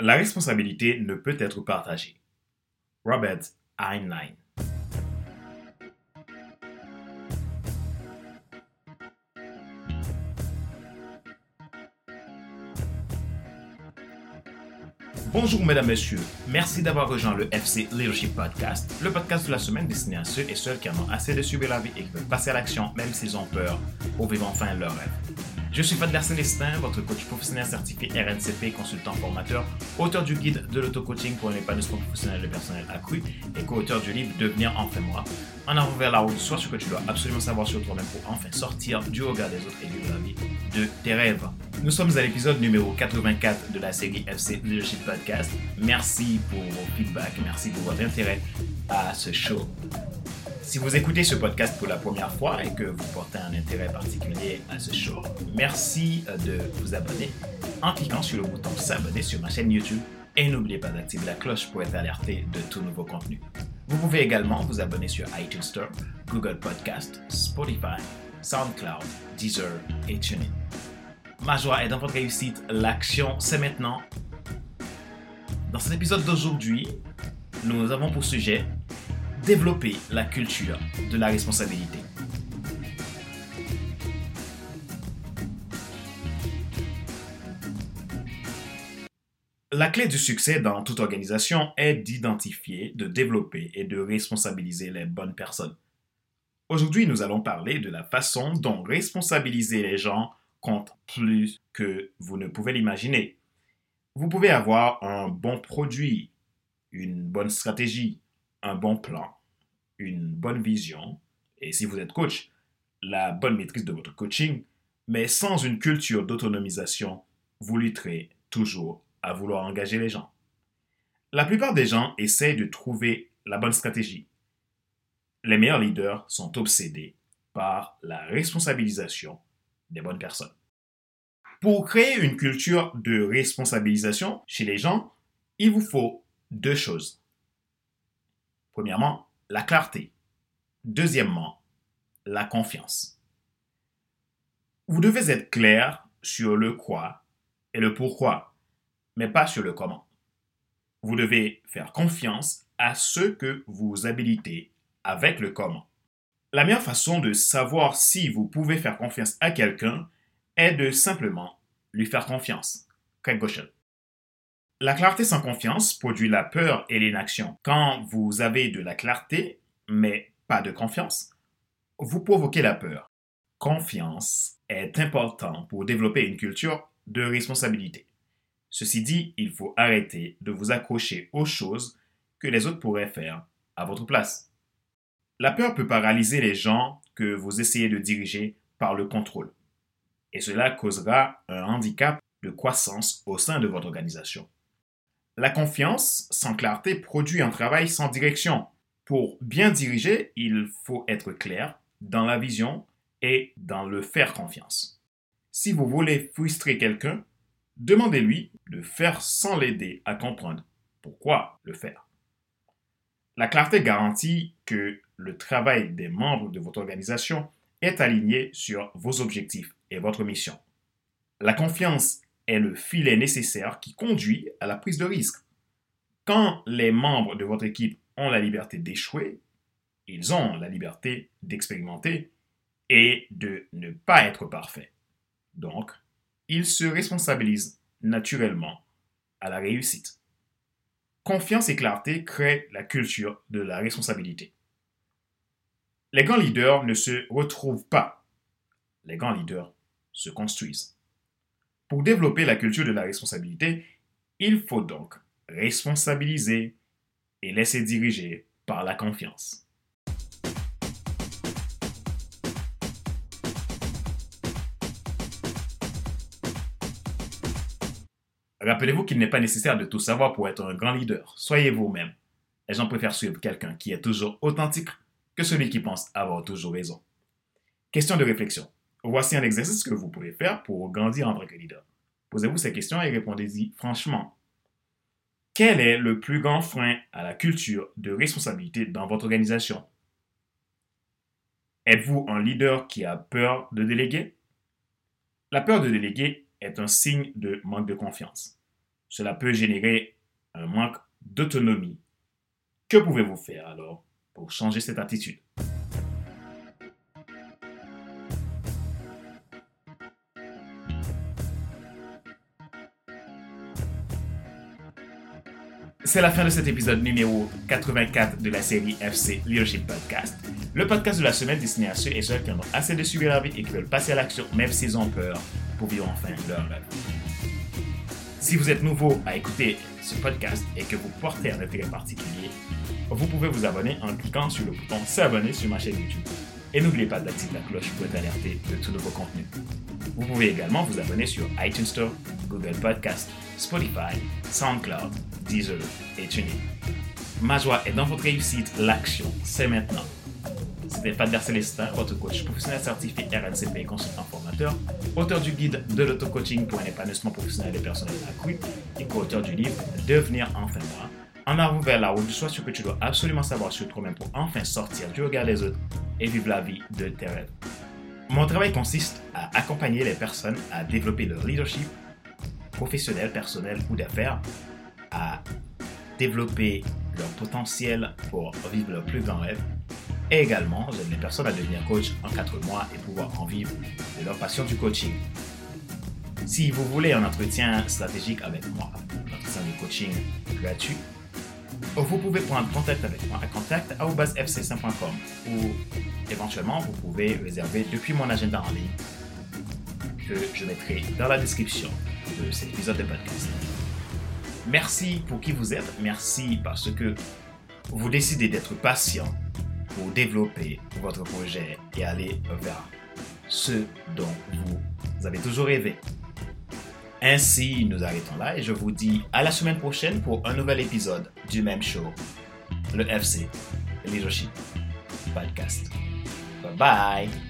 La responsabilité ne peut être partagée. Robert Heinlein. Bonjour mesdames, messieurs. Merci d'avoir rejoint le FC Leadership Podcast, le podcast de la semaine destiné à ceux et celles qui en ont assez de subir la vie et qui veulent passer à l'action même s'ils ont peur pour vivre enfin leur rêve. Je suis Fadler Célestin, votre coach professionnel certifié RNCP, consultant formateur, auteur du guide de l'auto-coaching pour un épanouissement professionnel et personnel accru et co-auteur du livre Devenir enfin moi. En avant vers la route, soit ce que tu dois absolument savoir sur toi-même pour enfin sortir du regard des autres et vivre la vie de tes rêves. Nous sommes à l'épisode numéro 84 de la série FC Leadership Podcast. Merci pour vos feedbacks, merci pour votre intérêt à ce show. Si vous écoutez ce podcast pour la première fois et que vous portez un intérêt particulier à ce show, merci de vous abonner en cliquant sur le bouton s'abonner sur ma chaîne YouTube et n'oubliez pas d'activer la cloche pour être alerté de tout nouveau contenu. Vous pouvez également vous abonner sur iTunes Store, Google Podcast, Spotify, SoundCloud, Deezer et TuneIn. Ma joie est dans votre réussite. L'action, c'est maintenant. Dans cet épisode d'aujourd'hui, nous avons pour sujet développer la culture de la responsabilité. La clé du succès dans toute organisation est d'identifier, de développer et de responsabiliser les bonnes personnes. Aujourd'hui, nous allons parler de la façon dont responsabiliser les gens compte plus que vous ne pouvez l'imaginer. Vous pouvez avoir un bon produit, une bonne stratégie, un bon plan, une bonne vision, et si vous êtes coach, la bonne maîtrise de votre coaching, mais sans une culture d'autonomisation, vous lutterez toujours à vouloir engager les gens. La plupart des gens essaient de trouver la bonne stratégie. Les meilleurs leaders sont obsédés par la responsabilisation des bonnes personnes. Pour créer une culture de responsabilisation chez les gens, il vous faut deux choses. Premièrement, la clarté. Deuxièmement, la confiance. Vous devez être clair sur le quoi et le pourquoi, mais pas sur le comment. Vous devez faire confiance à ce que vous habilitez avec le comment. La meilleure façon de savoir si vous pouvez faire confiance à quelqu'un est de simplement lui faire confiance. Craig la clarté sans confiance produit la peur et l'inaction. Quand vous avez de la clarté, mais pas de confiance, vous provoquez la peur. Confiance est important pour développer une culture de responsabilité. Ceci dit, il faut arrêter de vous accrocher aux choses que les autres pourraient faire à votre place. La peur peut paralyser les gens que vous essayez de diriger par le contrôle. Et cela causera un handicap de croissance au sein de votre organisation. La confiance sans clarté produit un travail sans direction. Pour bien diriger, il faut être clair dans la vision et dans le faire confiance. Si vous voulez frustrer quelqu'un, demandez-lui de faire sans l'aider à comprendre pourquoi le faire. La clarté garantit que le travail des membres de votre organisation est aligné sur vos objectifs et votre mission. La confiance est le filet nécessaire qui conduit à la prise de risque. Quand les membres de votre équipe ont la liberté d'échouer, ils ont la liberté d'expérimenter et de ne pas être parfaits. Donc, ils se responsabilisent naturellement à la réussite. Confiance et clarté créent la culture de la responsabilité. Les grands leaders ne se retrouvent pas. Les grands leaders se construisent. Pour développer la culture de la responsabilité, il faut donc responsabiliser et laisser diriger par la confiance. Rappelez-vous qu'il n'est pas nécessaire de tout savoir pour être un grand leader. Soyez vous-même. Les gens préfèrent suivre quelqu'un qui est toujours authentique que celui qui pense avoir toujours raison. Question de réflexion. Voici un exercice que vous pouvez faire pour grandir en tant que leader. Posez-vous ces questions et répondez-y franchement. Quel est le plus grand frein à la culture de responsabilité dans votre organisation? Êtes-vous un leader qui a peur de déléguer? La peur de déléguer est un signe de manque de confiance. cela peut générer un manque d'autonomie. Que pouvez-vous faire alors pour changer cette attitude? C'est la fin de cet épisode numéro 84 de la série FC Leadership Podcast. Le podcast de la semaine destiné à ceux et celles qui en ont assez de subir la vie et qui veulent passer à l'action même s'ils ont peur pour vivre enfin leur rêve. Si vous êtes nouveau à écouter ce podcast et que vous portez un intérêt particulier, vous pouvez vous abonner en cliquant sur le bouton S'abonner sur ma chaîne YouTube. Et n'oubliez pas d'activer la cloche pour être alerté de tout nouveau contenu. Vous pouvez également vous abonner sur iTunes Store, Google Podcast, Spotify, SoundCloud, Deezer et TuneIn. Ma joie est dans votre réussite, l'action, c'est maintenant. C'était Fadler Célestin, votre coach professionnel certifié RNCP consultant formateur, auteur du guide de l'auto-coaching pour un épanouissement professionnel et personnel accru et co-auteur du livre Devenir enfin moi. En avant vers la route du ce que tu dois absolument savoir sur toi-même pour enfin sortir du regard des autres et vivre la vie de tes rêves. Mon travail consiste à accompagner les personnes à développer leur leadership professionnel, personnel ou d'affaires, à développer leur potentiel pour vivre leur plus grand rêve. Et également, j'aide les personnes à devenir coach en 4 mois et pouvoir en vivre de leur passion du coaching. Si vous voulez un entretien stratégique avec moi, un entretien de coaching gratuit, vous pouvez prendre contact avec moi à contact.fc5.com ou éventuellement vous pouvez réserver depuis mon agenda en ligne que je mettrai dans la description de cet épisode de podcast. Merci pour qui vous êtes, merci parce que vous décidez d'être patient pour développer votre projet et aller vers ce dont vous avez toujours rêvé. Ainsi, nous arrêtons là et je vous dis à la semaine prochaine pour un nouvel épisode du même show, le FC Leadership Podcast. Bye bye!